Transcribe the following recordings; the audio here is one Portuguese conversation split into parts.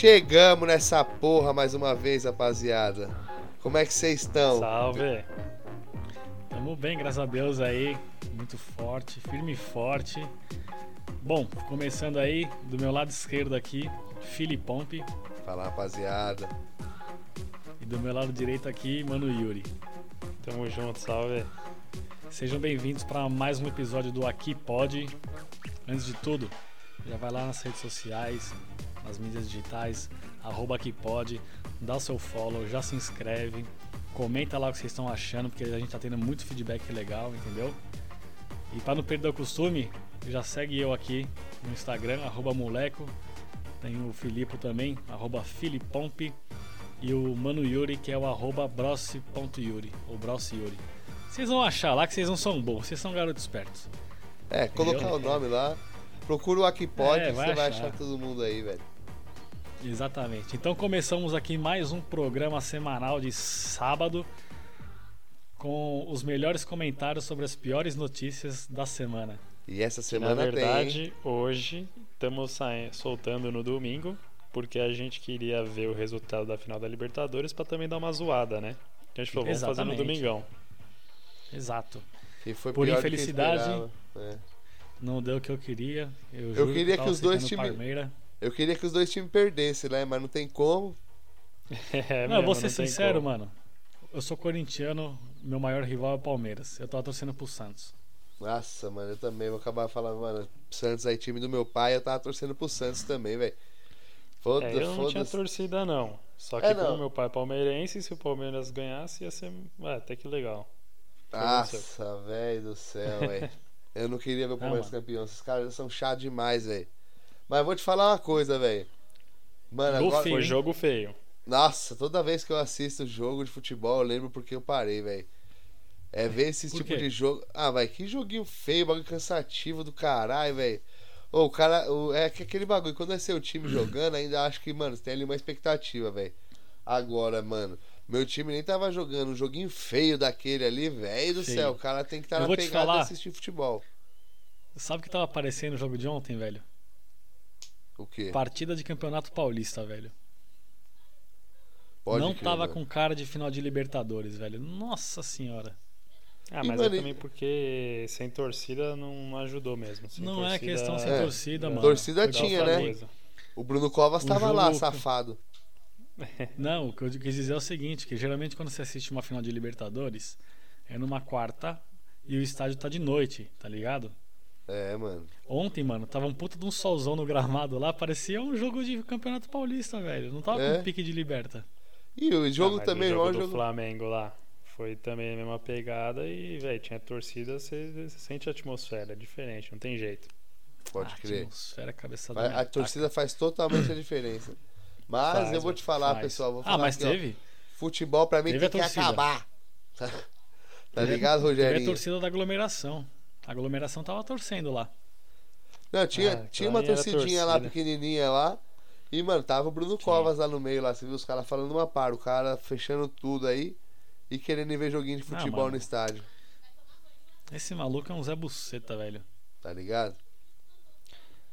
Chegamos nessa porra mais uma vez, rapaziada. Como é que vocês estão? Salve! Tamo bem, graças a Deus aí. Muito forte, firme e forte. Bom, começando aí, do meu lado esquerdo aqui, Filipompe. Fala, rapaziada. E do meu lado direito aqui, Mano Yuri. Tamo junto, salve. Sejam bem-vindos para mais um episódio do Aqui Pode. Antes de tudo, já vai lá nas redes sociais, nas mídias digitais, arroba Aqui Pode, dá o seu follow, já se inscreve, comenta lá o que vocês estão achando, porque a gente tá tendo muito feedback legal, entendeu? E para não perder o costume, já segue eu aqui no Instagram, arroba moleco. Tem o Filipe também, arroba Filipompe. E o Mano Yuri, que é o arroba brossi.yuri, ou brossiyuri. Vocês vão achar lá que vocês não são bons, vocês são garotos espertos. É, colocar o nome lá. Procura o Aqui Pode, É, que vai você vai achar. achar todo mundo aí, velho. Exatamente. Então começamos aqui mais um programa semanal de sábado com os melhores comentários sobre as piores notícias da semana. E essa Na semana tem. hein? verdade, hoje estamos soltando no domingo, porque a gente queria ver o resultado da final da Libertadores pra também dar uma zoada, né? A gente falou, vamos fazer no domingão. Exato. Que foi Por que infelicidade. É. Não deu o que eu queria. Eu, Eu juro queria tava que os dois times-. Eu queria que os dois times perdessem, né? Mas não tem como. É não, eu vou mesmo, ser não sincero, como. mano. Eu sou corintiano, meu maior rival é o Palmeiras. Eu tava torcendo pro Santos. Nossa, mano, eu também vou acabar falando, mano, Santos aí, time do meu pai, eu tava torcendo pro Santos também, velho. Foda, É, eu não tinha foda-se. torcida não. Só que É, como não. meu pai é palmeirense, se o Palmeiras ganhasse ia ser ué, até que legal. Foi. Nossa, velho do céu, velho. Eu não queria ver o Palmeiras campeão. Esses caras são chatos demais, velho. Mas vou te falar uma coisa, velho. Mano, agora. feio. Foi jogo feio. Nossa, toda vez que eu assisto jogo de futebol, eu lembro porque eu parei, velho. É ver esse Por tipo quê? de jogo. Ah, vai, que joguinho feio, bagulho cansativo do caralho, velho. Ô, o cara. o- É que aquele bagulho, quando é seu time jogando, ainda acho que, mano, você tem ali uma expectativa, velho. Agora, mano, meu time nem tava jogando um joguinho feio daquele ali, velho do Feio. céu. O cara tem que estar Eu na pegada falar. de assistir futebol. Sabe o que tava aparecendo no jogo de ontem, velho? O quê? Partida de Campeonato Paulista, velho. Pode não crer, tava mano. com cara de final de Libertadores, velho. Nossa senhora. Ah, E, mas mano, é também porque sem torcida não ajudou mesmo. Sem Não é torcida- questão sem É. torcida, mano. Torcida Foi tinha, né? coisa. O Bruno Covas O tava lá, jogo- safado. Não, o que eu quis dizer é o seguinte, que geralmente quando você assiste uma final de Libertadores, é numa quarta e o estádio tá de noite, tá ligado? É, mano. Ontem, mano, tava um puta de um solzão no gramado lá, parecia um jogo de Campeonato Paulista, velho. Não tava É? com pique de liberta. E o jogo Ah, também, o jogo o do jogo. Flamengo lá. Foi também a mesma pegada e, velho, tinha torcida, você, você sente a atmosfera, é diferente, não tem jeito. Pode Ah, crer. Atmosfera, cabeça Vai- da A torcida faz totalmente a diferença. Mas Faz, eu vou te falar, faz. pessoal. Vou Ah, falar mas aqui, ó, teve. Futebol pra mim Teve tem a que acabar. Tá, ligado, Teve a torcida da aglomeração. A aglomeração tava torcendo lá. Não, tinha, Ah, tinha uma torcidinha lá, pequenininha lá. E, mano, tava o Bruno Sim. Covas lá no meio lá. Você viu os caras falando uma par. O cara fechando tudo aí e querendo ir ver joguinho de Ah, futebol mano. no estádio. Esse maluco é um Zé Buceta, velho. Tá ligado?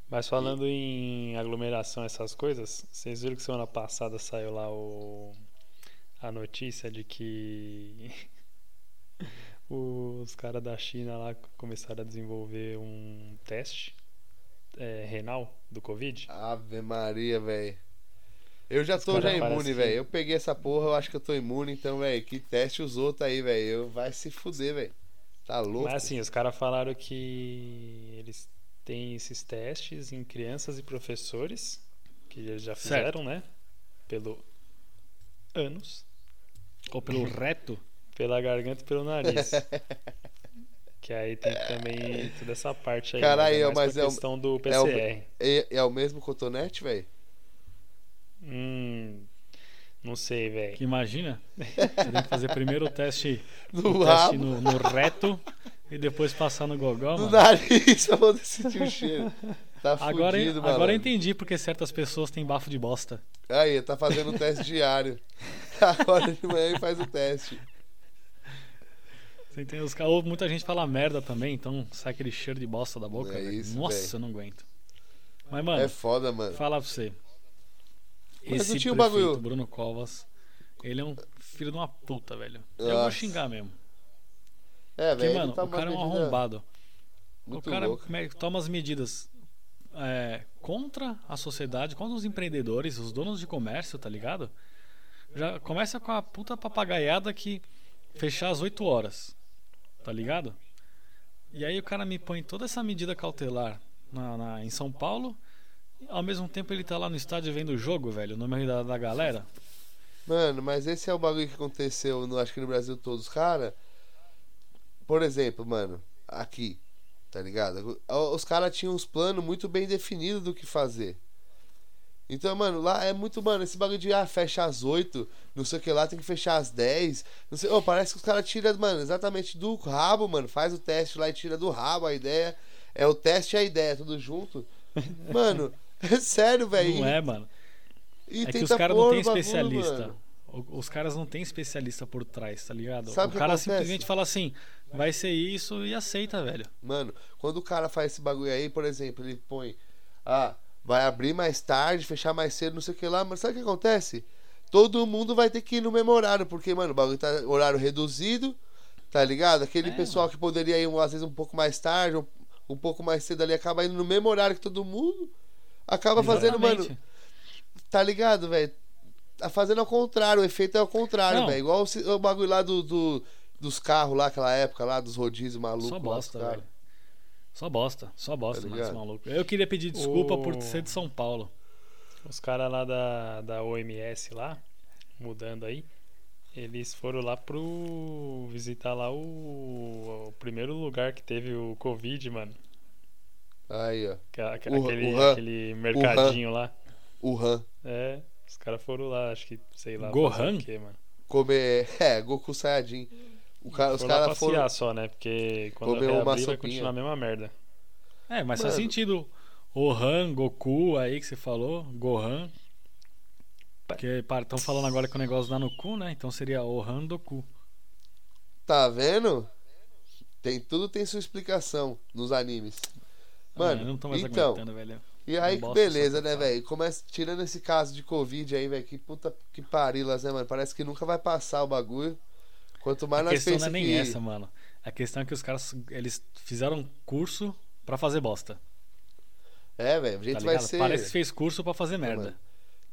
Mas falando em aglomeração, essas coisas, vocês viram que semana passada saiu lá o... a notícia de que os caras da China lá começaram a desenvolver um teste é, renal do Covid? Ave Maria, velho. Eu já tô já imune, que- velho. Eu peguei essa porra, eu acho que eu tô imune, então, velho, que teste os outros aí, velho. Eu vai se fuder, velho. Tá louco? Mas assim, os caras falaram que eles têm esses testes em crianças e professores, que eles já Certo. fizeram, né? Pelo ânus, Ou pelo reto. Pela garganta e pelo nariz. que aí tem também toda essa parte aí. Caralho, mas é o- questão do é o- PCR. É, é o mesmo cotonete, velho? Hum, não sei, velho. Imagina. Você tem que fazer primeiro o teste, No o teste no, no reto e depois passar no gogó, no mano. nariz, pra poder sentir o cheiro. Tá Agora, fudido, mano. agora eu entendi porque certas pessoas têm bafo de bosta. Aí, tá fazendo o teste diário. Agora de manhã ele faz o teste. Entende? Os, ou muita gente fala merda também, então sai aquele cheiro de bosta da boca. É isso, Nossa, velho. eu não aguento. Mas, mano, É foda, mano. falar pra você. Mas esse tinha o prefeito, bagulho. Bruno Covas, ele é um filho de uma puta, velho. Eu vou Nossa. xingar mesmo. É, Porque, velho. mano, ele tá o cara é um arrombado. O Muito cara louco. toma as medidas é, contra a sociedade, contra os empreendedores, os donos de comércio, tá ligado? Já começa com a puta papagaiada que fechar às 8 horas, tá ligado? E aí o cara me põe toda essa medida cautelar na, na- em São Paulo, e ao mesmo tempo ele tá lá no estádio vendo o jogo, velho, no meio da, da galera. Mano, mas esse é o bagulho que aconteceu, no, acho que no Brasil todos. Cara, por exemplo, mano, aqui, tá ligado? Os caras tinham uns planos muito bem definidos do que fazer. Então, mano, lá é muito, mano, esse bagulho de, ah, fecha às 8, não sei o que lá, tem que fechar às 10. Não sei, ô, parece que os caras tiram, mano, exatamente do rabo, mano. Faz o teste lá e tira do rabo a ideia. É o teste e a ideia, tudo junto. Mano, é sério, velho. Não é, mano. E É que os caras não têm especialista. mano. Os caras não têm especialista por trás, tá ligado? Sabe o cara acontece? simplesmente fala assim, vai ser isso e aceita, velho. Mano, quando o cara faz esse bagulho aí, por exemplo, ele põe. Ah, vai abrir mais tarde, fechar mais cedo, não sei o que lá, mas sabe o que acontece? Todo mundo vai ter que ir no mesmo horário, porque, mano, o bagulho tá horário reduzido, tá ligado? Aquele É, pessoal que poderia ir, às vezes, um pouco mais tarde, um, um pouco mais cedo ali, acaba indo no mesmo horário que todo mundo. Acaba fazendo, mano, tá ligado, velho? Tá fazendo ao contrário, o efeito é ao contrário, velho. Igual o, o bagulho lá do, do- dos carros lá, aquela época lá, dos rodízios malucos. Só bosta, velho. Só bosta, só bosta, Tá maluco. Eu queria pedir desculpa O- por ser de São Paulo. Os caras lá da, da OMS lá, mudando aí, eles foram lá pro visitar lá o, o primeiro lugar que teve o Covid, mano. Aí, ó. Que- aque- O- Aquele, o Han. aquele mercadinho lá. Wuhan. É, os caras foram lá, acho que, sei lá, Gohan? fazer o quê, mano. Comer. É, Goku Saiyajin. O cara, os Foram caras passear foram. só, né? Porque quando uma reabrir vai continuar a mesma merda. É, mas faz Mano. sentido. Gohan, Goku aí que você falou, Gohan. Porque estão falando agora que o negócio dá no cu, né? Então seria Ohan do cu. Tá vendo? Tem, tudo tem sua explicação nos animes. Mano, Ah, eu não tô mais então, velho. e aí, Bosta beleza, né, velho? Começa, tirando esse caso de Covid aí, velho, que puta que parilas, né, mano? Parece que nunca vai passar o bagulho. Quanto mais A nós questão não é nem que... essa, mano. A questão é que os caras, eles fizeram um curso pra fazer bosta. É, velho, a gente Tá vai ser... Parece que fez curso pra fazer mano. merda.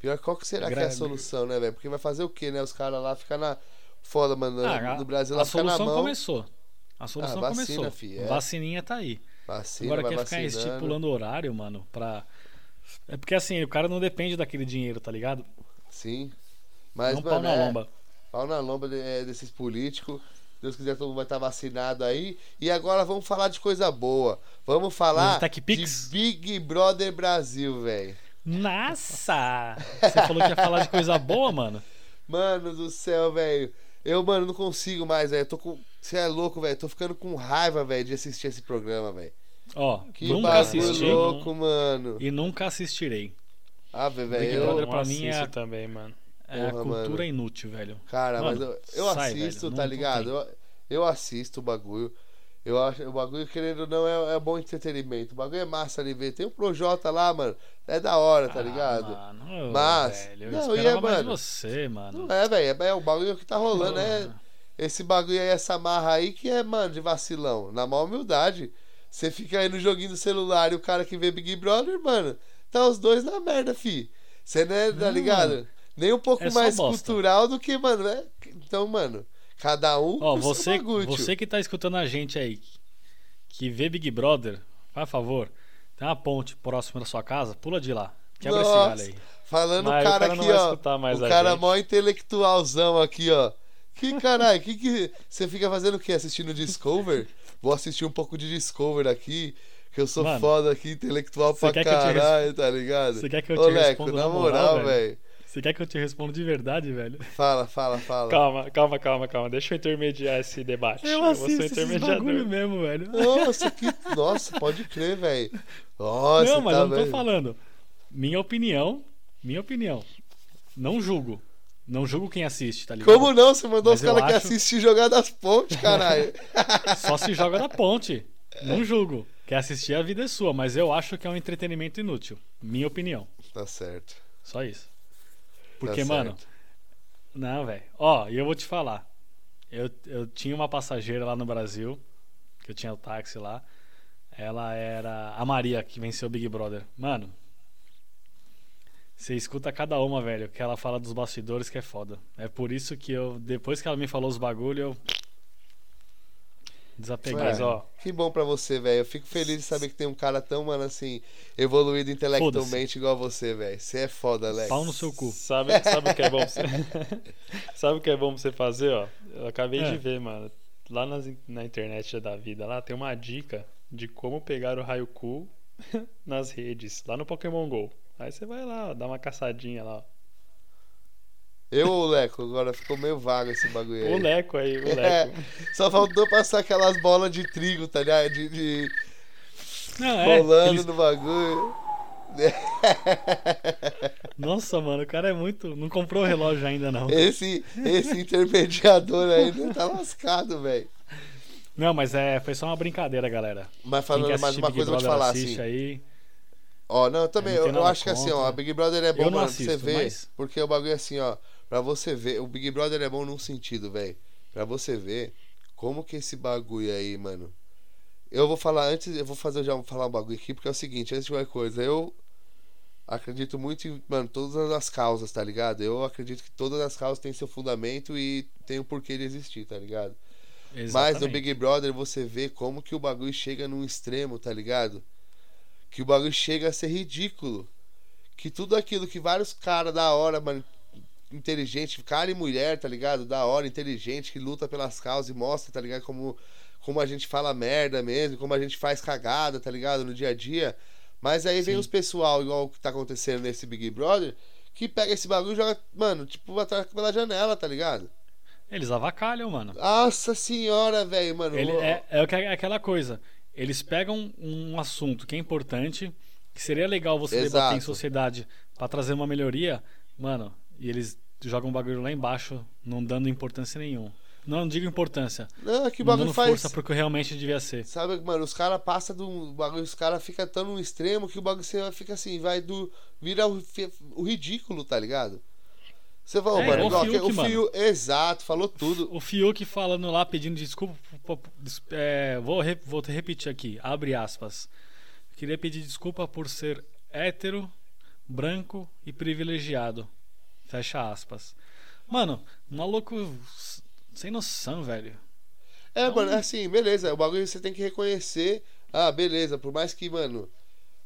Pior, qual que será que é a Gra- solução, né, velho? Porque vai fazer o quê, né? Os caras lá ficam na... Foda, mano, Ah, no Brasil a lá fica na solução mão. começou. A solução Ah, vacina, começou. fi, é. Vacininha tá aí. Vacina, Agora quer ficar estipulando horário, mano, pra. É porque assim, o cara não depende daquele dinheiro, tá ligado? Sim. Mas, não pau mano, na é, lomba. Pau na lomba de- é, desses políticos. Deus quiser, todo mundo vai estar vacinado aí. E agora vamos falar de coisa boa. Vamos falar de? Big Brother Brasil, velho. Nossa! Você falou que ia falar de coisa boa, mano? Mano do céu, velho. Eu, mano, não consigo mais, velho. Eu tô com. Você é louco, velho. Tô ficando com raiva, velho, de assistir esse programa, velho. Ó, Que nunca assisti louco, mano. e nunca assistirei. Ah, Big velho. Brother Eu... Eu pra mim é também, mano. É a Porra, cultura mano. inútil, velho. Cara, Mano, mas eu, eu sai, assisto, velho. tá Não- não ligado? tem. Eu, eu assisto o bagulho. Eu acho o bagulho, querendo ou não, é, é bom entretenimento. O bagulho é massa ali ver. Tem o Projota lá, mano. É da hora, tá Ah, ligado? mano, Mas- velho, eu não, e é, mano, você, mano. Não é, velho. É, é o bagulho que tá rolando. É esse bagulho aí, essa marra aí que é, mano, de vacilão. Na maior humildade. Você fica aí no joguinho do celular e o cara que vê Big Brother, mano, tá os dois na merda, fi. Você não é, tá Não, ligado? Nem um pouco é mais bosta. cultural do que, mano, né? Então, mano, cada um. Ó, você, você que tá escutando a gente aí, que vê Big Brother, faz favor, tem uma ponte próxima da sua casa, pula de lá. Quebra esse Nossa. galho aí. Falando o Mas cara, o cara aqui, ó. o cara gente. mó intelectualzão aqui, ó. Que caralho, que que. Você fica fazendo o quê? Assistindo Discover? Vou assistir um pouco de Discover aqui. Que eu sou Mano, foda aqui, intelectual pra caralho, tá ligado? Você quer que eu Ô, te Leco, responda na moral, velho? Velho. Você quer que eu te responda de verdade, velho? Fala, fala, fala. Calma, calma, calma, calma. Deixa eu intermediar esse debate. Eu vou ser assisto bagulho mesmo, velho. Nossa, que. Nossa, pode crer, velho. Nossa, não, mas tá eu não tô vendo? falando. Minha opinião, minha opinião. Não julgo. Não julgo quem assiste, tá ligado? Como não? Você mandou Mas os caras eu que acho- assistem jogar das pontes, caralho. Só se joga da ponte. Não julgo. Quer assistir, a vida é sua, mas eu acho que é um entretenimento inútil. Minha opinião. tá certo. Só isso. Porque, Tá mano. Não, velho. Ó, e eu vou te falar. Eu, eu tinha uma passageira lá no Brasil, que eu tinha o táxi lá. Ela era a Maria, que venceu o Big Brother. Mano. Você escuta cada uma, velho, que ela fala dos bastidores que é foda. É por isso que eu, depois que ela me falou os bagulho, eu. Desapeguei. Mas, ó, Que bom pra você, velho. Eu fico feliz de saber que tem um cara tão, mano, assim, evoluído intelectualmente igual você, velho. Você é foda, Alex. Pau no seu cu. sabe, sabe o que é bom pra você... sabe o que é bom pra você fazer, ó? Eu acabei É. de ver, mano. Lá nas, na internet da vida, lá tem uma dica de como pegar o Raikou nas redes, lá no Pokémon GO. Aí você vai lá, ó, dá uma caçadinha lá. ó. Eu ou o Leco? Agora ficou meio vago esse bagulho aí. O Leco aí, o É, Leco. só faltou passar aquelas bolas de trigo, tá ligado? De, de Não, é, rolando eles- no bagulho. Nossa, mano, o cara é muito. Não comprou o relógio ainda, não. Esse, esse intermediador aí não tá lascado, velho. Não, mas é, foi só uma brincadeira, galera. Mas falando mais uma Big coisa, eu vou te Brother, falar assim. aí. Ó, não, também, Eu não eu, eu acho que assim, ó, Big Brother é bom, mano, pra você assisto, ver. mas- Porque o bagulho é assim, ó, pra você ver, o Big Brother é bom num sentido, velho. Pra você ver como que esse bagulho aí, mano. Eu vou falar antes, eu vou fazer já falar um bagulho aqui, porque é o seguinte, antes de qualquer coisa, eu acredito muito em, mano, todas as causas, tá ligado? Eu acredito que todas as causas têm seu fundamento e tem o porquê de existir, tá ligado? Mas no Exatamente. Big Brother você vê como que o bagulho chega num extremo, tá ligado? Que o bagulho chega a ser ridículo. Que tudo aquilo que vários caras da hora, mano, inteligente, cara e mulher, tá ligado? Da hora, inteligente, que luta pelas causas e mostra, tá ligado? Como, como a gente fala merda mesmo, como a gente faz cagada, tá ligado? No dia a dia. Mas aí vem Sim. os pessoal, igual o que tá acontecendo nesse Big Brother, que pega esse bagulho e joga, mano, tipo, atrás pela janela, tá ligado? Eles avacalham, mano. Nossa senhora, velho, mano. Ele, é, é, é aquela coisa. Eles pegam um assunto que é importante, que seria legal você debater em Exato. sociedade pra trazer uma melhoria, mano, e eles jogam o bagulho lá embaixo, não dando importância nenhuma. Não digo importância, Não, é que o não bagulho faz. força pro que realmente devia ser. Sabe, mano, os caras passam do bagulho, os caras ficam tão no extremo que o bagulho você fica assim, vai do. vira o, o ridículo, tá ligado? Você fala, É, mano, o Fiuk, o mano. Exato, falou tudo. O Fiuk falando lá, pedindo desculpa. é, vou, vou repetir aqui, abre aspas. Queria pedir desculpa por ser hétero, branco e privilegiado. Fecha aspas. Mano, maluco sem noção, velho. É, Então- mano, é assim, beleza. O bagulho você tem que reconhecer. Ah, beleza, por mais que, mano,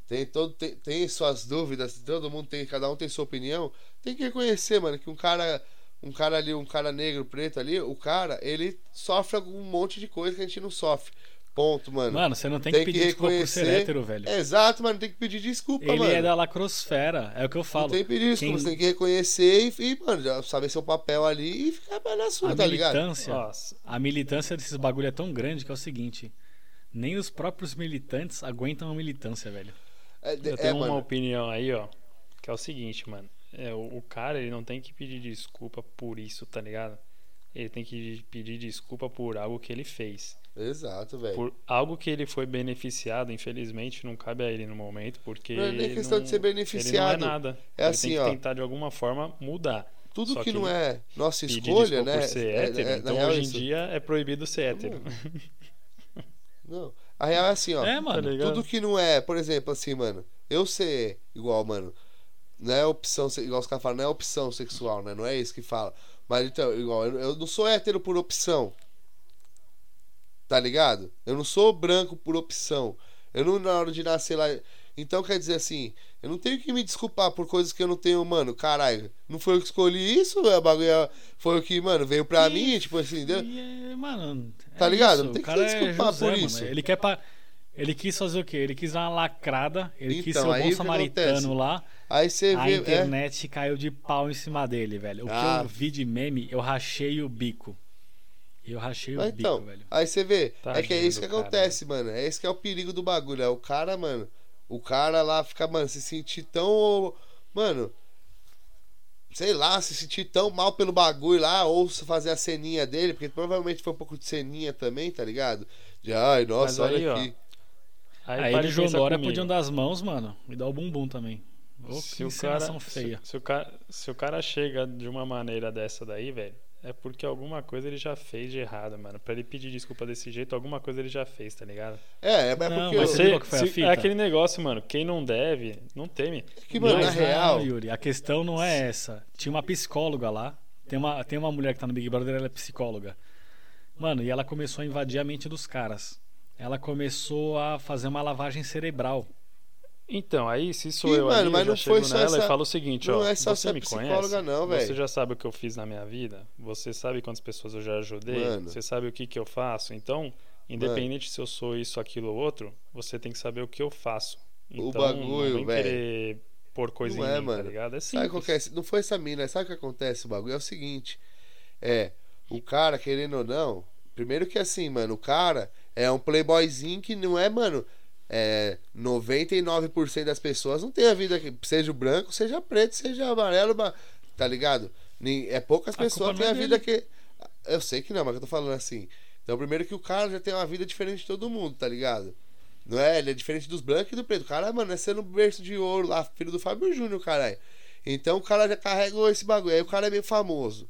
tem, todo, tem, tem suas dúvidas, todo mundo tem, cada um tem sua opinião. Tem que reconhecer, mano, que um cara. Um cara ali, um cara negro, preto ali, o cara, ele sofre algum monte de coisa que a gente não sofre. Ponto, mano. Mano, você não tem, Tem que que pedir desculpa por ser reconhecer- hétero, velho. Exato, mano, tem que pedir desculpa, Ele mano. é da lacrosfera, é o que eu Não falo. tem que pedir desculpa, Quem- você tem que reconhecer e, e, mano, já saber seu papel ali e ficar na sua, A tá ligado? militância, Nossa, a militância desses bagulho é tão grande que é o seguinte: nem os próprios militantes aguentam a militância, velho. É, eu é, tenho uma mano. opinião aí, ó, que é o seguinte, mano. É, o, o cara, ele não tem que pedir desculpa por isso, tá ligado? Ele tem que pedir desculpa por algo que ele fez. Exato, velho. Por algo que ele foi beneficiado, infelizmente, não cabe a ele no momento, porque. Não é nem questão não- de ser beneficiado. Ele não é nada. É ele assim, tem que ó. tentar de alguma forma mudar. Tudo que, que não é nossa escolha, né? por ser é- é- hétero. é- na então, real, hoje em isso. dia, é proibido ser hétero. Não. A real é assim, ó. é, mano. tá tudo que não é, por exemplo, assim, mano, eu ser igual, mano, não é opção, igual os caras falam, não é opção sexual, né? Não é isso que fala. Mas então, igual, eu, eu não sou hétero por opção. Tá ligado? Eu não sou branco por opção. Eu não, na hora de nascer lá. Então quer dizer assim, eu não tenho que me desculpar por coisas que eu não tenho, mano. Caralho, não foi eu que escolhi isso, é bagulho. é- Foi o que, mano, veio pra E- mim, tipo assim? E, é, mano, é Tá ligado? isso, Não tem que cara se é desculpar José, por mano. isso. Ele quer pa... Ele quis fazer o quê? Ele quis dar uma lacrada, ele quis Então, ser o bom samaritano lá. Aí você A vê. é, internet caiu de pau em cima dele, velho. O Ah. que eu vi de meme, eu rachei o bico. Eu rachei o Mas bico, então, velho. aí você vê, é Tadinho que é isso que cara, acontece, mano. É esse que é o perigo do bagulho. É o cara, mano. O cara lá fica, mano, se sentir tão. Mano. Sei lá, se sentir tão mal pelo bagulho lá, ou se fazer a ceninha dele, porque provavelmente foi um pouco de ceninha também, tá ligado? De ai, nossa, aí, olha ó, aqui. Aí, Aí ele e de João pensar Dória comigo. podiam dar as mãos, mano, e dar o bumbum também. Ô, Se que o, cara, encenação se, feia. se o cara, se o cara chega de uma maneira dessa daí, velho, é porque alguma coisa ele já fez de errado, mano. Pra ele pedir desculpa desse jeito, alguma coisa ele já fez, tá ligado? É, é Não, porque. mas eu- você que foi a se- fita? é aquele negócio, mano. Quem não deve, não teme. que, mano, na Mas real. Não, Yuri, a questão não é essa. Tinha uma psicóloga lá. Tem uma, tem uma mulher que tá no Big Brother, ela é psicóloga. Mano, e ela começou a invadir a mente dos caras. Ela começou a fazer uma lavagem cerebral. Então, aí se sou Ih, eu mano, ali, mas eu já não foi só nela essa- e falo o seguinte, não ó. é só você me psicóloga conhece, não, Você já sabe o que eu fiz na minha vida. Você sabe quantas pessoas eu já ajudei. Mano. Você sabe o que que eu faço. Então, independente se eu sou isso, aquilo ou outro, você tem que saber o que eu faço. O Então, bagulho, não vem velho. pôr coisa Não em é, mim, mano. tá ligado? É Sabe simples. qual que é? Não foi essa mina, sabe o que acontece? O bagulho é o seguinte: é, o cara, querendo ou não, primeiro que assim, mano, o cara é um playboyzinho que não é, mano. É, 99% das pessoas não tem a vida que seja branco, seja preto, seja amarelo, tá ligado? É poucas A pessoas têm a é vida que. Eu sei que não, mas eu tô falando assim. Então, primeiro que o cara já tem uma vida diferente de todo mundo, tá ligado? Não é? Ele é diferente dos brancos e do preto. O cara, mano, é sendo berço de ouro lá, filho do Fábio Júnior, caralho. Então o cara já carregou esse bagulho. Aí o cara é meio famoso.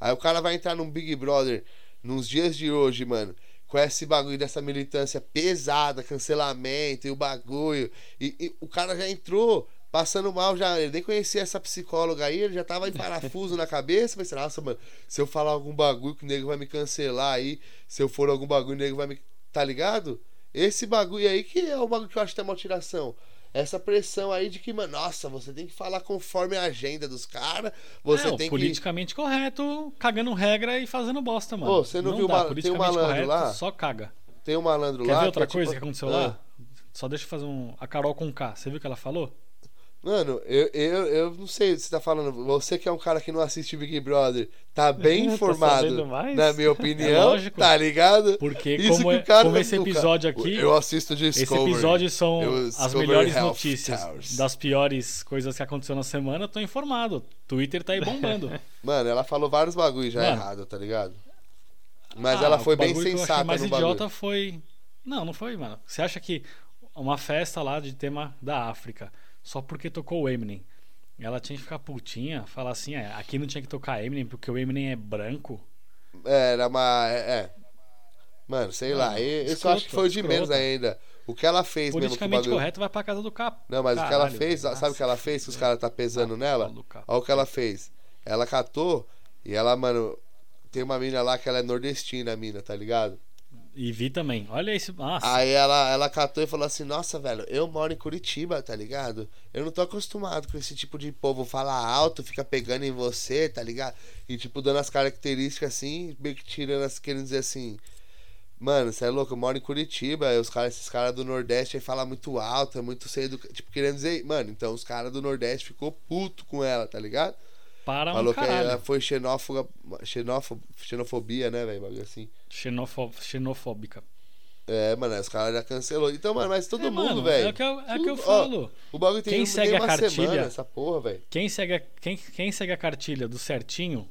Aí o cara vai entrar num Big Brother nos dias de hoje, mano. Com esse bagulho dessa militância pesada, cancelamento e o bagulho. E, e o cara já entrou passando mal, já. Ele nem conhecia essa psicóloga aí, ele já tava em parafuso na cabeça. Mas, nossa, mano, se eu falar algum bagulho que o nego vai me cancelar aí, se eu for algum bagulho, o nego vai me. Tá ligado? Esse bagulho aí que é o bagulho que eu acho que tem uma tiração. Essa pressão aí de que, mano, nossa, você tem que falar conforme a agenda dos caras. Você é, tem que. politicamente correto, cagando regra e fazendo bosta, mano. Ô, você não viu dá, uma- tem um malandro correto, lá? Só caga. Tem um malandro Quer lá. ver outra que é coisa tipo- que aconteceu Ah. lá? Só deixa eu fazer um. A Carol com K. Você viu o que ela falou? Mano, eu, eu, eu não sei o que você tá falando. Você que é um cara que não assiste Big Brother, tá bem Tá informado, na minha opinião, lógico. tá ligado? Porque Isso como, é- como esse cara- episódio aqui. Eu assisto Esse Discovery. episódio são as melhores Health notícias Towers. das piores coisas que aconteceu na semana. Eu tô informado. Twitter tá aí bombando. Mano, ela falou vários bagulhos já Mano. errado, tá ligado? Mas Ah, ela foi bem sensata mais no idiota bagulho. foi. Não, não foi, mano. Você acha que uma festa lá de tema da África, só porque tocou o Eminem, ela tinha que ficar putinha, falar assim, é, aqui não tinha que tocar Eminem porque o Eminem é branco? É, Era uma. É. é. Mano, sei lá. Mano, Eu, eu só escroto, acho que foi o de menos ainda. O que ela fez mesmo Politicamente bagulho. correto vai pra casa do cap. Não, mas o que ela Caralho, fez, sabe o que ela fez? Que os caras tá pesando Ah, nela? Olha o que ela fez. Ela catou e ela, mano, tem uma mina lá que ela é nordestina, a mina, tá ligado? E vi também. Olha esse. Nossa. Aí ela, ela catou e falou assim: Nossa, velho, eu moro em Curitiba, tá ligado? Eu não tô acostumado com esse tipo de povo falar alto, fica pegando em você, tá ligado? E tipo, dando as características assim, meio que tirando as, querendo dizer assim. Mano, você é louco, eu moro em Curitiba, os caras, esses caras do Nordeste aí falam muito alto, é muito cedo. Tipo, querendo dizer, mano, então os caras do Nordeste ficou puto com ela, tá ligado? Para Falou um que caralho. ela foi xenófoba, xenófobo, xenofobia, né, velho? Bagulho assim. Xenofo- Xenofóbica. É, mano, os caras já cancelou. Então, mano, mas todo É, mundo, mano, velho. É o que eu, é que eu Tudo- ó, falo. O bagulho tem Quem segue a uma cartilha- semana, essa porra, velho. Quem segue, a, quem, quem segue a cartilha do certinho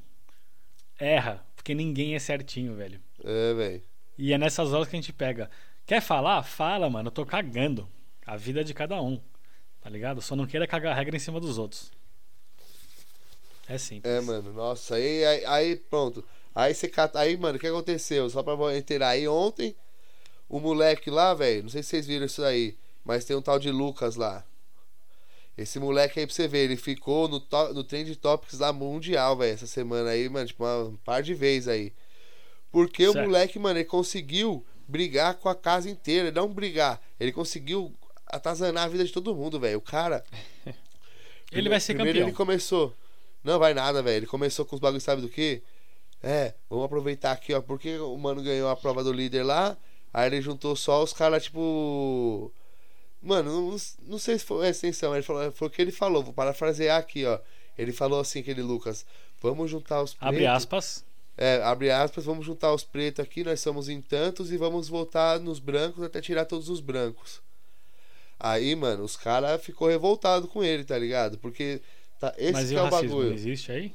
erra, porque ninguém é certinho, velho. É, velho. E é nessas horas que a gente pega. Quer falar? Fala, mano. Eu tô cagando. A vida é de cada um. Tá ligado? Só não queira cagar regra em cima dos outros. É simples. É, mano, nossa, aí, aí, aí, pronto. Aí você cata. Aí, mano, o que aconteceu? Só pra inteirar aí ontem, o moleque lá, velho, não sei se vocês viram isso aí, mas tem um tal de Lucas lá. Esse moleque aí pra você ver, ele ficou no, to no Trend Topics lá mundial, velho, essa semana aí, mano, tipo, uma, um par de vezes aí. Porque o Certo. moleque, mano, ele conseguiu brigar com a casa inteira. Não brigar, ele conseguiu atazanar a vida de todo mundo, velho. O cara. Ele vai ser Primeiro campeão. ele começou. Não vai nada, velho. Ele começou com os bagulhos, sabe do que? É, vamos aproveitar aqui, ó. Porque o mano ganhou a prova do líder lá. Aí ele juntou só os caras, tipo. Mano, não, não sei se foi a extensão. Ele falou, foi o que ele falou. Vou parafrasear aqui, ó. Ele falou assim, aquele Lucas. Vamos juntar os pretos. Abre aspas. É, abre aspas, vamos juntar os pretos aqui, nós somos em tantos e vamos voltar nos brancos até tirar todos os brancos. Aí, mano, os caras ficou revoltado com ele, tá ligado? Porque tá, esse Mas que e é o o racismo? bagulho. Não existe aí?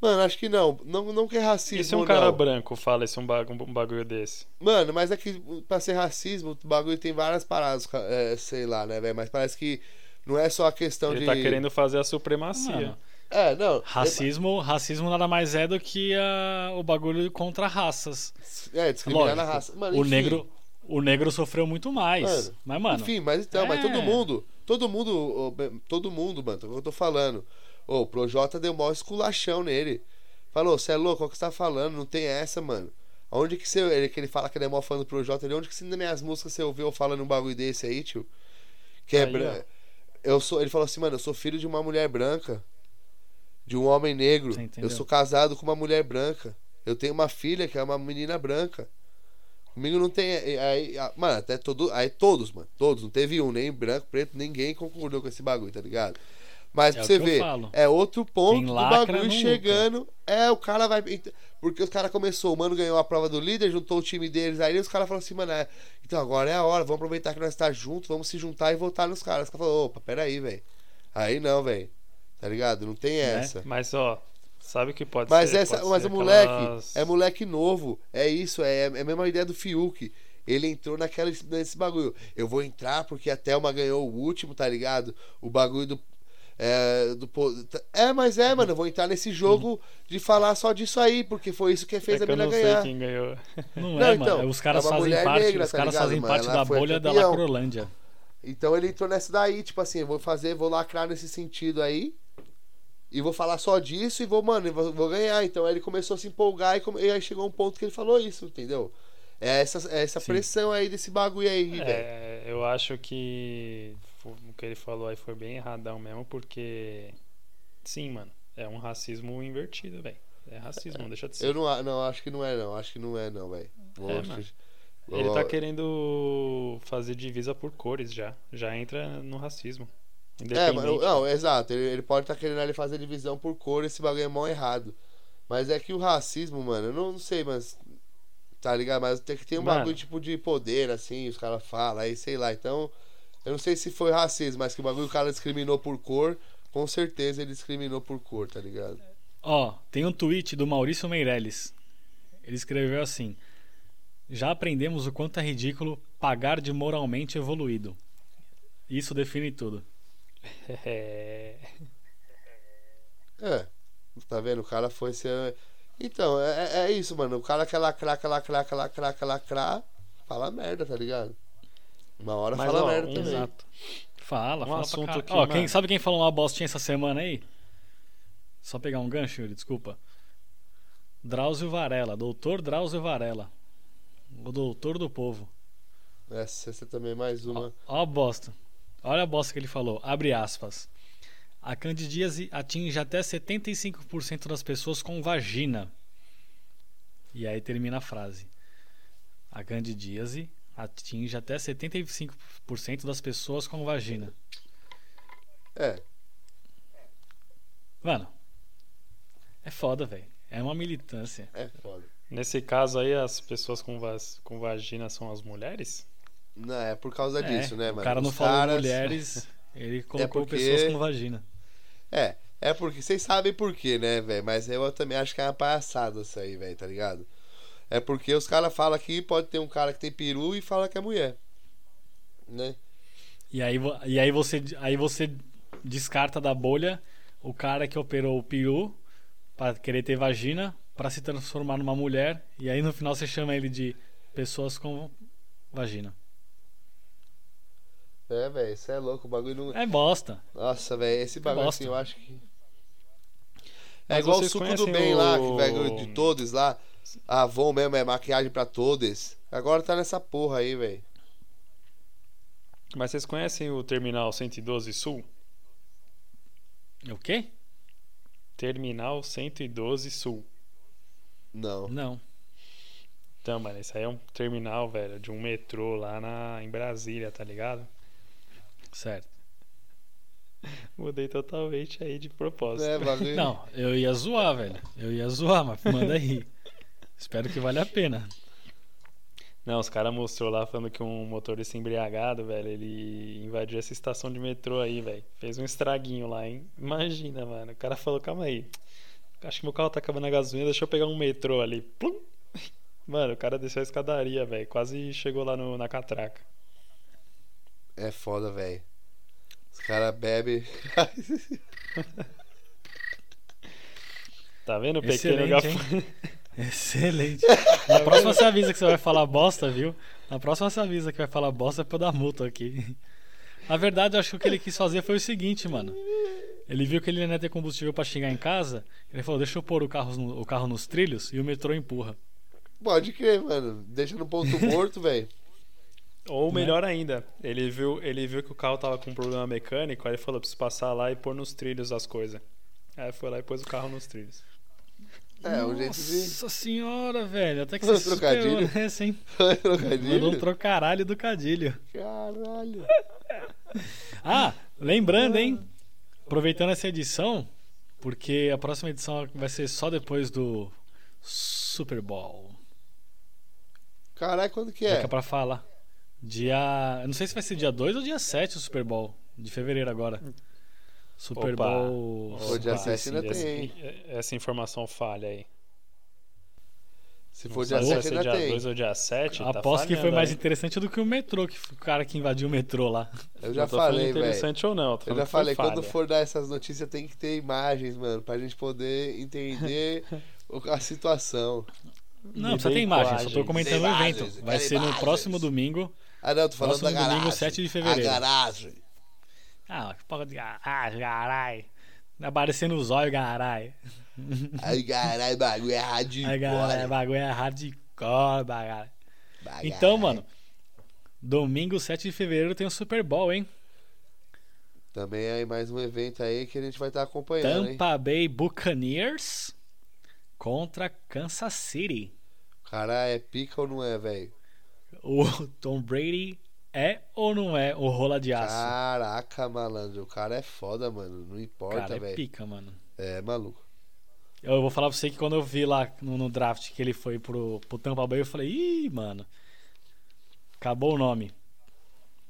Mano, acho que não. Não, não que é racismo, E se um cara não. branco fala esse um, bagu- um bagulho desse? Mano, mas é que pra ser racismo, o bagulho tem várias paradas, é, sei lá, né, velho? Mas parece que não é só a questão Ele de. tá querendo fazer a supremacia. Mano, É, não. racismo, racismo nada mais é do que a, o bagulho contra raças. É, discriminar Lógico, na raça. Mano, o enfim. negro, o negro sofreu muito mais. Mano, mas, mano, Enfim, mas então, mas é. todo mundo, todo mundo, todo mundo, mano, é o que eu tô falando. O Projota deu maior esculachão nele. Falou, você é louco, o que você tá falando? Não tem essa, mano. Onde que você. Ele, que ele fala que ele é mó fã do Projota, ele, onde que você, nas minhas músicas você ouviu falando um bagulho desse aí, tio? Que é Aí, bran- Eu sou. Ele falou assim, mano, eu sou filho de uma mulher branca. De um homem negro. Eu sou casado com uma mulher branca. Eu tenho uma filha que é uma menina branca. Comigo não tem. aí- Aí, ah, mano, até todo. Aí todos, mano. Todos. Não teve um, nem branco, preto, ninguém concordou com esse bagulho, tá ligado? Mas É pra você ver, é outro ponto do bagulho chegando. É, o cara vai. Porque os caras começou, o mano ganhou a prova do líder, juntou o time deles aí, e os caras falaram assim, mano, é, então agora é a hora, vamos aproveitar que nós tá junto, vamos se juntar e votar nos caras. Os caras falaram, opa, peraí, velho. Aí não, velho. Tá ligado? Não tem Né? essa. Mas, ó, sabe que pode Mas ser? essa, Pode mas ser o moleque aquelas- é moleque novo. É isso, é, é a mesma ideia do Fiuk. Ele entrou naquela, nesse bagulho. Eu vou entrar porque a Thelma ganhou o último, tá ligado? O bagulho do. É, do, é, mas é, mano, eu vou entrar nesse jogo de falar só disso aí, porque foi isso que fez É a que eu mina não sei ganhar. quem ganhou. não, Não, é, então, mano. Os caras é fazem parte, negra, os tá caras ligado, fazem mano? parte Ela da a bolha da. Lacrolândia. Então ele entrou nessa daí, tipo assim, eu vou fazer, vou lacrar nesse sentido aí. E vou falar só disso e vou, mano, eu vou, vou ganhar. Então aí ele começou a se empolgar e, come- e aí chegou um ponto que ele falou isso, entendeu? É essa, é essa Sim. pressão aí desse bagulho aí, velho. É, eu acho que o que ele falou aí foi bem erradão mesmo, porque. Sim, mano. É um racismo invertido, velho. É racismo, não deixa de ser. Eu não, não, acho que não é não. Acho que não é não, velho. É. Ele tá querendo fazer divisa por cores já. Já entra no racismo. É, mas, não, exato. Ele, ele pode estar querendo ali fazer divisão por cor, esse bagulho é mó errado. Mas é que o racismo, mano, eu não, não sei, mas. Tá ligado? Mas tem que ter um Mano. bagulho tipo de poder, assim, os caras falam, aí sei lá. Então, eu não sei se foi racismo, mas que o bagulho o cara discriminou por cor, com certeza ele discriminou por cor, tá ligado? Ó, tem um tweet do Maurício Meirelles. Ele escreveu assim: Já aprendemos o quanto é ridículo pagar de moralmente evoluído. Isso define tudo. É. É. Tá vendo? O cara foi ser. Então, é, é- é isso, mano. O cara quer lacrar, quer lacrar, quer lacrar, quer lacrar. Fala merda, tá ligado? Uma hora Mas, fala ó, merda um também. Exato. Fala, Um fala assunto pra que, caralho. Ó, quem, sabe quem falou uma bostinha essa semana aí? Só pegar um gancho, Yuri, desculpa. Drauzio Varela, doutor Drauzio Varela. O doutor do povo. Essa, essa também é mais uma. Ó a bosta. Olha a bosta que ele falou. Abre aspas. A candidíase atinge até 75% das pessoas com vagina. E aí termina a frase. A candidíase atinge até 75% das pessoas com vagina. É. Mano, é foda, velho. É uma militância. É foda. Nesse caso aí, as pessoas com, vas- com vagina são as mulheres? Não, é por causa É, disso, né, mano? O cara não falou caras- mulheres, ele colocou porque- pessoas com vagina. É, é porque vocês sabem por quê, né, velho? Mas eu também acho que é uma palhaçada isso aí, velho, tá ligado? É porque os caras falam que pode ter um cara que tem peru e fala que é mulher. Né? E aí, e aí você aí você descarta da bolha o cara que operou o peru pra querer ter vagina pra se transformar numa mulher e aí no final você chama ele de pessoas com vagina. É, velho, isso é louco, o bagulho não. É bosta. Nossa, velho, esse bagulho bosta. assim, eu acho que. É Mas igual o suco do bem o- lá, que bagulho de todos lá. A Avon mesmo é maquiagem pra todos. Agora tá nessa porra aí, velho. Mas vocês conhecem o Terminal 112 Sul? O quê? Terminal 112 Sul. Não. Não. Então, mano, esse aí é um terminal, velho, de um metrô lá na, em Brasília, tá ligado? Certo. Mudei totalmente aí de propósito. É, bagulho. Não, eu ia zoar, velho. Eu ia zoar, mas manda aí. Espero que valha a pena. Não, os caras mostrou lá falando que um motorista embriagado, velho, ele invadiu essa estação de metrô aí, velho. Fez um estraguinho lá, hein? Imagina, mano. O cara falou, calma aí. Acho que meu carro tá acabando a gasolina, deixa eu pegar um metrô ali. Plum! Mano, o cara desceu a escadaria, velho. Quase chegou lá no, na catraca. É foda, velho. Os caras bebem. Tá vendo o pequeno Excelente, gafanhoto? Excelente. Na próxima você avisa que você vai falar bosta, viu? Na próxima você avisa que vai falar bosta pra eu dar multa aqui. Na verdade, eu acho que o que ele quis fazer foi o seguinte, mano. Ele viu que ele não ia ter combustível pra chegar em casa. Ele falou: Deixa eu pôr o carro, no- o carro nos trilhos e o metrô empurra. Pode crer, mano. Deixa no ponto morto, velho. Ou Né? melhor ainda, ele viu, ele viu que o carro tava com um problema mecânico, aí ele falou: preciso passar lá e pôr nos trilhos as coisas. Aí foi lá e pôs o carro nos trilhos. É, o jeito de. Nossa senhora, velho. Até que Um você trocadilho. superou nessa, hein? Mandou um Trocadilho? trocaralho do cadilho. Caralho. Ah, lembrando, hein? Aproveitando essa edição, porque a próxima edição vai ser só depois do Super Bowl. Caralho, quando que é? que é pra falar. Dia. Eu não sei se vai ser dia 2 ou dia 7 o Super Bowl. De fevereiro agora. Super Opa. Bowl. Ô, dia Opa. 7 ainda essa, tem, essa informação falha aí. Se for dia sabe se 7 vai ser ainda dia tem. 2 ou dia 7. Aposto que foi mais interessante do que o metrô, que o cara que invadiu o metrô lá. Eu já não tô falando falei, velho. interessante ou não. tô Eu já falei, quando for dar essas notícias tem que ter imagens, mano, pra gente poder entender o- a situação. Não, Me precisa ter imagem, só tô imagens. comentando o Imagens, evento. Vai ser no imagens. próximo domingo. Ah, não, tô falando da garagem. domingo, 7 de fevereiro. A garagem. Ah, que porra de garagem, caralho. Aparecendo os olhos, caralho. Ai, caralho, bagulho é Ai, hardcore. galera, bagulho é hardcore, bagulho. Bagulho. Então, mano, domingo 7 de fevereiro tem o Super Bowl, hein? Também é aí mais um evento aí que a gente vai estar acompanhando, hein? Tampa Bay Buccaneers contra Kansas City. Cara é pica ou não é, velho? O Tom Brady é ou não é o rola de aço? Caraca, malandro. O cara é foda, mano. Não O importa, é velho. pica, mano. É, maluco. Eu vou falar pra você que quando eu vi lá no, no draft que ele foi pro, pro Tampa Bay, eu falei, ih, mano. Acabou o nome.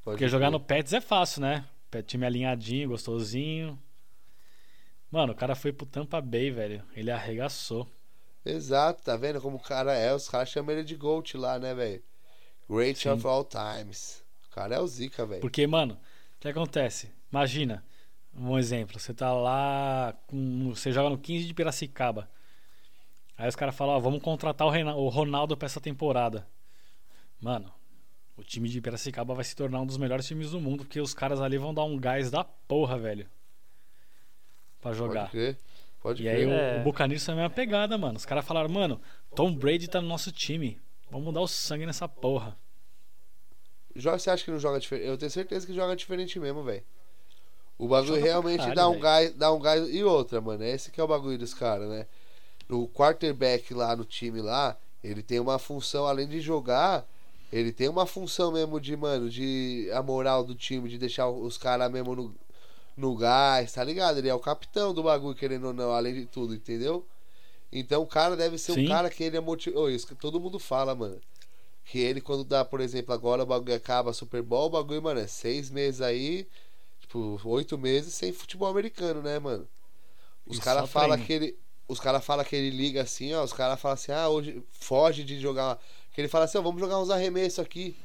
Pode Porque jogar crer. no Pets é fácil, né? Time alinhadinho, gostosinho. Mano, o cara foi pro Tampa Bay, velho. Ele arregaçou. Exato, tá vendo como o cara é? Os caras chamam ele de GOAT lá, né, velho? Great Sim. of all times. O cara é o Zika, velho. Porque, mano, o que acontece? Imagina, um exemplo, você tá lá, com, você joga no 15 de Piracicaba. Aí os caras falam, ó, vamos contratar o, Reina- o Ronaldo pra essa temporada. Mano, o time de Piracicaba vai se tornar um dos melhores times do mundo, porque os caras ali vão dar um gás da porra, velho. Pra jogar. Pode crer. Pode E aí crer. o, É. o Buccaneers também é uma pegada, mano. Os caras falaram, mano, Tom Brady tá no nosso time. Vamos dar o sangue nessa porra. Joga, você acha que não joga diferente? Eu tenho certeza que joga diferente mesmo, velho. O bagulho realmente caralho, dá um gás, dá um gás. E outra, mano, esse que é o bagulho dos caras, né? O quarterback lá no time lá, ele tem uma função, além de jogar, ele tem uma função mesmo de, mano, de a moral do time, de deixar os caras mesmo no, no gás, tá ligado? Ele é o capitão do bagulho, querendo ou não, além de tudo, entendeu? Então o cara deve ser Sim. um cara que ele é motivado. Isso que todo mundo fala, mano. Que ele, quando dá, por exemplo, agora o bagulho acaba Super Bowl, o bagulho, mano, é seis meses aí, tipo, oito meses sem futebol americano, né, mano? Os caras falam que ele. Os caras falam que ele liga assim, ó. Os caras falam assim, ah, hoje foge de jogar. Que ele fala assim, ó, vamos jogar uns arremessos aqui.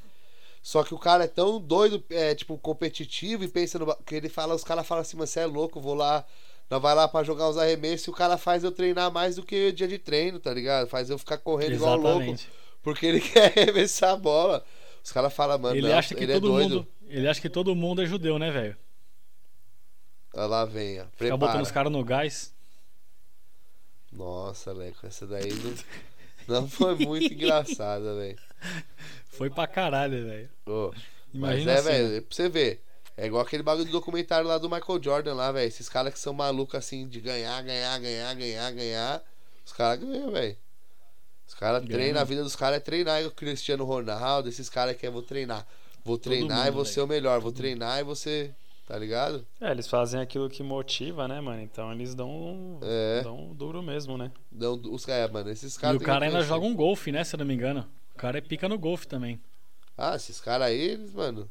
Só que o cara é tão doido, é, tipo, competitivo e pensa no. Que ele fala, os caras falam assim, mas você é louco, vou lá. Nós vai lá pra jogar uns arremessos e o cara faz eu treinar mais do que dia de treino, tá ligado? Faz eu ficar correndo igual louco. Exatamente. Porque ele quer arremessar a bola. Os caras falam, mano, Ele não, acha que ele todo é doido. mundo. Ele acha que todo mundo é judeu, né, velho? Olha lá vem, ó. Ficar botando os caras no gás. Nossa, Leco, essa daí não, não foi muito engraçada, velho. Foi pra caralho, velho. Imagina Mas é, assim. velho, pra você ver. É igual aquele bagulho do documentário lá do Michael Jordan lá, velho. Esses caras que são malucos assim de ganhar, ganhar, ganhar, ganhar, ganhar. Os caras ganham, velho. Os caras treinam, a vida dos caras é treinar. E o Cristiano Ronaldo, esses caras que é vou treinar. Vou treinar e mundo, vou ser o melhor. Vou treinar e você. Tá ligado? É, eles fazem aquilo que motiva, né, mano? Então eles dão, É. dão duro mesmo, né? Não, os é, mano, esses E caras. o têm cara ainda joga um golfe, né? Se eu não me engano. O cara é pica no golfe também. Ah, esses caras aí, eles, mano.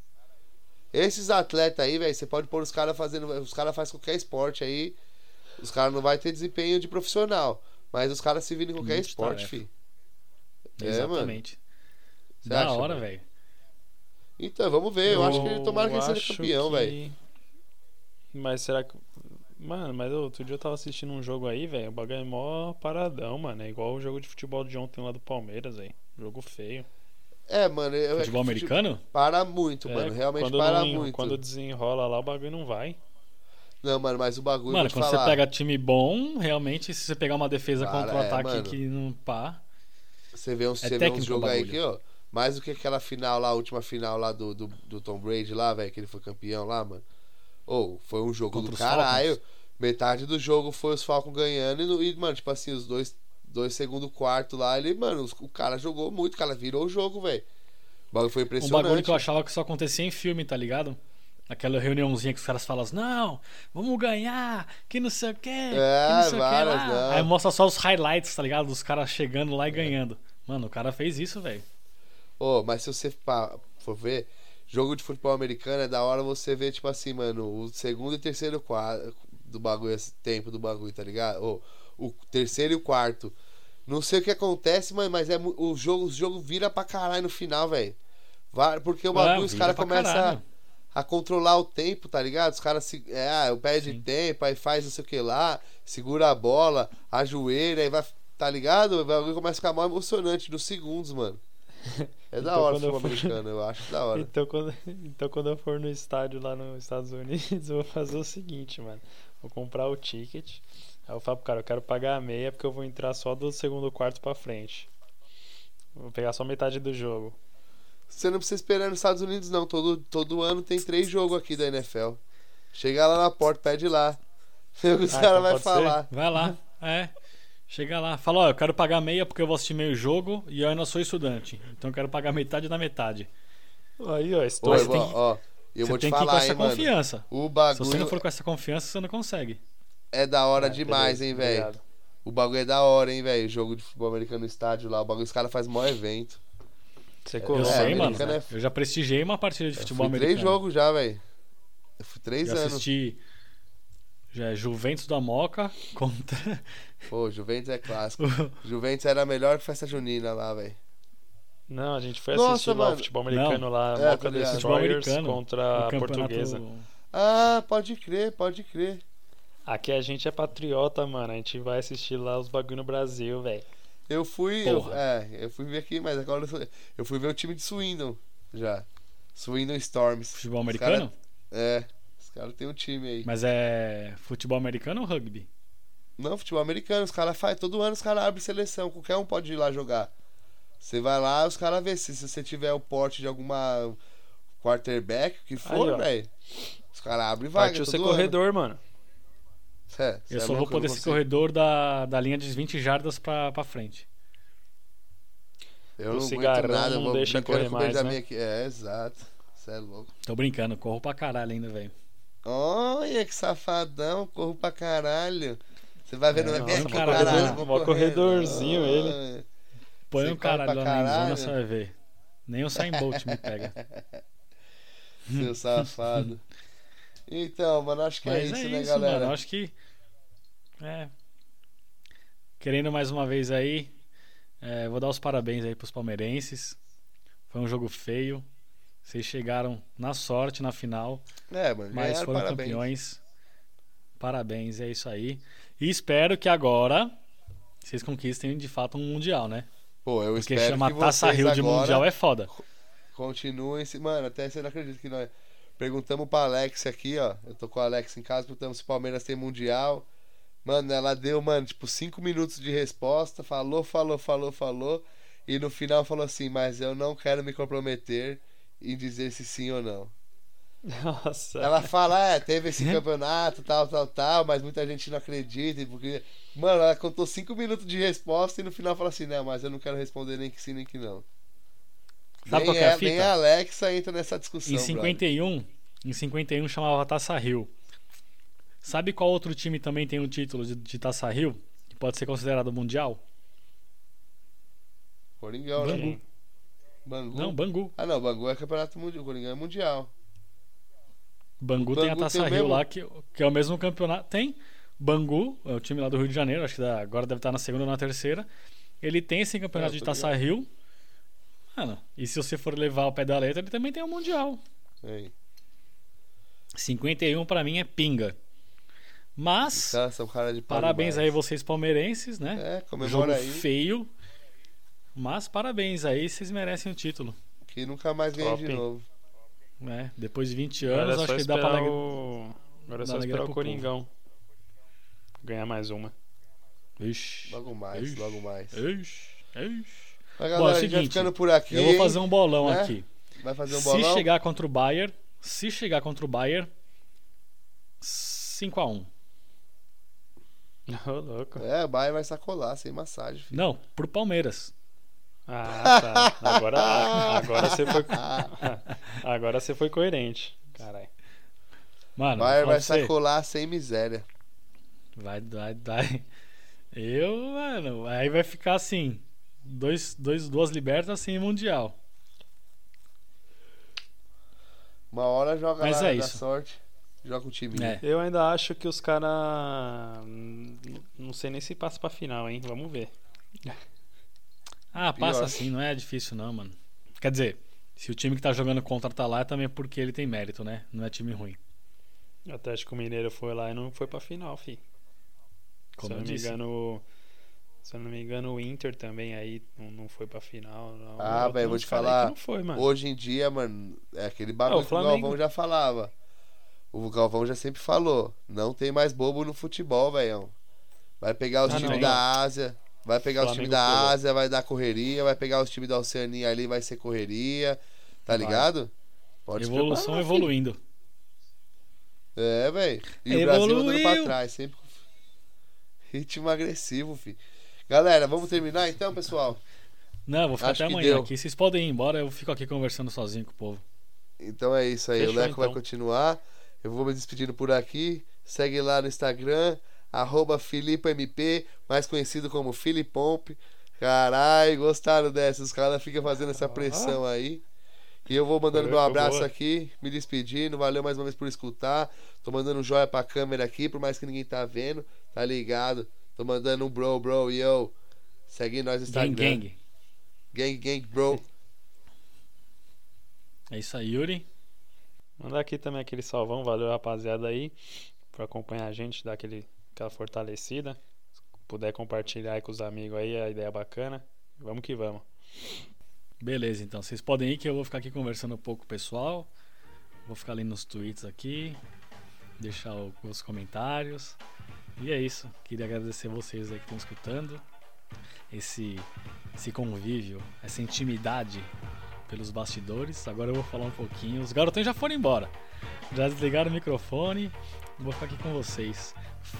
Esses atletas aí, velho, você pode pôr os caras fazendo. Os caras fazem qualquer esporte aí. Os caras não vai ter desempenho de profissional. Mas os caras se viram em qualquer esporte, Multitarefa. fi. É. Exatamente. Você da acha, hora, velho. Então, vamos ver. Eu, acho que tomara que ele seja campeão, que- velho. Mas será que. Mano, mas outro dia eu tava assistindo um jogo aí, velho. O bagulho é mó paradão, mano. É igual o jogo de futebol de ontem lá do Palmeiras, velho. Jogo feio. É, mano. Eu, Futebol é americano? Para muito, É, mano. Realmente para não- muito. Quando desenrola lá, o bagulho não vai. Não, mano, mas o bagulho. Mano, quando falar, você pega time bom, realmente, se você pegar uma defesa Para, contra o é, ataque que não pá. Você vê uns, É você vê uns técnico o jogos aí que, ó. Mais do que aquela final lá, a última final lá do, do, do Tom Brady lá, velho, que ele foi campeão lá, mano. Ou, foi um jogo Contra do caralho. Falcons. Metade do jogo foi os Falcons ganhando e, e, mano, tipo assim, os dois, dois segundo quarto lá, ele, mano, o cara jogou muito, o cara virou o jogo, velho. O bagulho foi Um impressionante. bagulho que eu achava que só acontecia em filme, tá ligado? Aquela reuniãozinha que os caras falam assim, não, vamos ganhar, que não sei o que, É, que não sei várias, o lá. não. Aí mostra só os highlights, tá ligado? Dos caras chegando lá e ganhando. Mano, o cara fez isso, velho. Ô, mas se você for ver, jogo de futebol americano é da hora você ver, tipo assim, mano, o segundo e terceiro quadro do bagulho, esse tempo do bagulho, tá ligado? Ô, o terceiro e o quarto. Não sei o que acontece, mano, mas é o jogo, o jogo vira pra caralho no final, velho. Porque o bagulho, É, os caras começam a, controlar o tempo, tá ligado? Os caras se. É, ah, eu perde Sim. tempo, aí faz não sei o que lá, segura a bola, ajoelha, aí vai. Tá ligado? O bagulho começa a ficar mal emocionante nos segundos, mano. É da Então, hora o futebol for- americano, eu acho da hora. Então quando, então quando eu for no estádio lá nos Estados Unidos, eu vou fazer o seguinte, mano. Vou comprar o ticket. Aí eu falo pro cara, eu quero pagar a meia porque eu vou entrar só do segundo quarto pra frente. Vou pegar só metade do jogo. Você não precisa esperar nos Estados Unidos, não. Todo, todo ano tem três jogos aqui da NFL. Chega lá na porta, pede lá. Os Ah, caras então vão pode ser? falar. Vai lá, é. Chega lá, fala, ó, eu quero pagar meia porque eu vou assistir meio jogo e eu ainda sou estudante. Então eu quero pagar metade da metade. Aí, ó, você vou, tem que- ó, eu você vou te tem que ir com falar, essa hein, mano. confiança. O Se bagulho você não for com essa confiança, você não consegue. É da hora Ah, demais, beleza, hein, velho. O bagulho é da hora, hein, velho. Jogo de futebol americano no estádio lá. O bagulho, os caras fazem maior evento. Você Eu É, sei, mano. americano é- Eu já prestigiei uma partida de Eu futebol fui americano. três jogos já, velho. Eu fui três Já anos. assisti já é Juventus da Moca contra Pô, Juventus é clássico. Juventus era melhor que festa junina lá, velho. Não, a gente foi Nossa, assistir lá mano. o futebol americano lá, É, Moca tá. Futebol Destroyers americano. contra a portuguesa. Ah, pode crer, pode crer. Aqui a gente é patriota, mano. A gente vai assistir lá os bagulho no Brasil, velho. Eu fui. Eu, é, eu fui ver aqui, mas agora eu, sou- eu fui ver o time de Swindon já. Swindon Storms. Futebol Os americano? É, os caras têm um time aí. Mas é futebol americano ou rugby? Não, futebol americano, os caras fazem. Todo ano os caras abrem seleção, qualquer um pode ir lá jogar. Você vai lá, os caras vê se, se você tiver o porte de alguma quarterback, o que for, velho. Os caras abrem vaga. Partiu ser ano. corredor, mano. É, Eu é só vou louco, poder consigo. corredor da, da linha de 20 jardas pra, pra frente. Eu O não cigarrão nada, não vou deixa correr mais, né? aqui. É, exato. Você é louco. Tô brincando, corro pra caralho ainda, velho. Olha que safadão, corro pra caralho. Você vai vendo, É, vai ver caralho, caralho, vou Mó correndo. corredorzinho ele. Põe um caralho lá na zona, você vai ver. Nem o Sain Bolt me pega. Seu safado. Então, mano, acho que é Mas isso, é né, isso, galera? mano. Acho que. É. Querendo mais uma vez aí. é, vou dar os parabéns aí pros palmeirenses. Foi um jogo feio. Vocês chegaram na sorte na final, É, mano, mas foram parabéns. campeões. Parabéns, é isso aí. E espero que agora vocês conquistem de fato um mundial, né? Pô, eu Porque espero chamar que Taça Rio de mundial é foda. continuem se... Mano, até você não acredita que nós... Perguntamos pra Alex aqui, ó. Eu tô com a Alex em casa, perguntamos se o Palmeiras tem mundial. Mano, ela deu, mano, tipo, cinco minutos de resposta. Falou, falou, falou, falou. E no final falou assim, mas eu não quero me comprometer em dizer se sim ou não. Nossa. Ela fala, é, teve esse campeonato, tal, tal, tal, mas muita gente não acredita, porque. Mano, ela contou cinco minutos de resposta e no final fala assim, não, mas eu não quero responder nem que sim, nem que não. Sabe nem, qual é a nem fita? a Alexa entra nessa discussão. Em brother. 51, em 51 chamava Taça Rio. Sabe qual outro time também tem o título de, de Taça Rio? Que pode ser considerado mundial? Coringão, né? Bangu. Bangu. Não, Bangu. Ah, não, Bangu é campeonato mundial, Coringão é mundial. Bangu, tem a Bangu Taça tem o Rio mesmo? lá, que, que é o mesmo campeonato. Tem Bangu, é o time lá do Rio de Janeiro, acho que agora deve estar na segunda ou na terceira. Ele tem esse campeonato É, de Taça Rio. Mano, e se você for levar ao pé da letra, ele também tem o Mundial. Aí. 51 para mim é pinga. Mas Cara, são cara de pau parabéns aí vocês palmeirenses, né? É, Jogo comemora aí. feio. Mas parabéns aí, vocês merecem o título. Que nunca mais ganha de novo. Né? Depois de 20 Agora anos, é só acho que dá pra o... Agora é só alegria esperar o pro Coringão. Ganhar mais uma. Ixi. Logo mais, Ixi. logo mais. Ixi. Ixi. Mas Bom, é o galera, seguinte, ficando por aqui. Eu vou fazer um bolão Né? aqui. Vai fazer um se bolão? chegar contra o Bayern, se chegar contra o Bayern, 5 a 1. Ô, louco. É, o Bayern vai sacolar, sem massagem. filho. Não, pro Palmeiras. Ah, tá. Agora, agora você foi. Agora você foi coerente. Caralho. Mano, Bayern vai você, sacolar sem miséria. vai, vai, vai. Eu, mano, aí vai ficar assim, dois, dois, duas libertas sem mundial. Uma hora joga Mas lá é isso. sorte, joga o time. É. Eu ainda acho que os caras. Não sei nem se passa pra final, hein? Vamos ver. Ah, passa Pior. assim, não é difícil não, mano. Quer dizer, se o time que tá jogando contra tá lá é também porque ele tem mérito, né? Não é time ruim. O Atlético Mineiro foi lá e não foi pra final, fi. Como se eu eu não me disse. engano. Se eu não me engano, o Inter também aí não, não foi pra final. Não. Ah, velho, vou te falar. Não foi, mano. Hoje em dia, mano, é aquele bagulho Ah, o que o Flamengo. Galvão já falava. O Galvão já sempre falou. Não tem mais bobo no futebol, velhão. Vai pegar os Ah, times da Ásia. Vai pegar os times Flamengo da pulou. Ásia, vai dar correria. Vai pegar os times da Oceania ali, vai ser correria. Tá Vai. ligado? Pode Evolução preparar, filho. evoluindo. É, velho. E o Brasil andando pra Evoluiu. trás, sempre ritmo agressivo, fi. Galera, vamos terminar então, pessoal? Não, vou ficar Acho até amanhã aqui. Vocês podem ir embora, eu fico aqui conversando sozinho com o povo. Então é isso aí. Fechou, o Leco vai então. continuar. Eu vou me despedindo por aqui. Segue lá no Instagram, arroba FilipeMP, mais conhecido como Filipompe. Caralho, gostaram dessa? Os caras ficam fazendo essa pressão aí. E eu vou mandando Foi, meu abraço boa. aqui, me despedindo. Valeu mais uma vez por escutar. Tô mandando um joia pra câmera aqui, por mais que ninguém tá vendo. Tá ligado? Tô mandando um bro, bro, yo. Segue nós no Instagram. Gang, gang. Gang, gang, bro. É isso aí, Yuri. Mandar aqui também aquele salvão, valeu rapaziada aí por acompanhar a gente, dar aquele, aquela fortalecida. Se puder compartilhar aí com os amigos aí, a ideia é bacana. Vamos que vamos. Beleza, então. Vocês podem ir que eu vou ficar aqui conversando um pouco com o pessoal. Vou ficar lendo os tweets aqui. Deixar os comentários. E é isso. Queria agradecer vocês aí que estão escutando. Esse, esse convívio, essa intimidade pelos bastidores. Agora eu vou falar um pouquinho. Os garotões já foram embora. Já desligaram o microfone. Vou ficar aqui com vocês.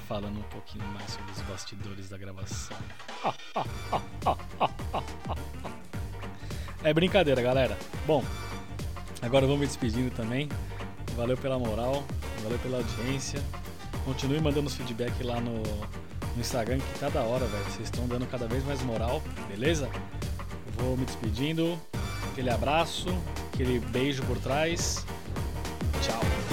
Falando um pouquinho mais sobre os bastidores da gravação. É brincadeira, galera. Bom, agora eu vou me despedindo também. Valeu pela moral, valeu pela audiência. Continue mandando os feedback lá no, no Instagram, que tá da hora, velho. Vocês estão dando cada vez mais moral, beleza? Vou me despedindo. Aquele abraço, aquele beijo por trás. Tchau.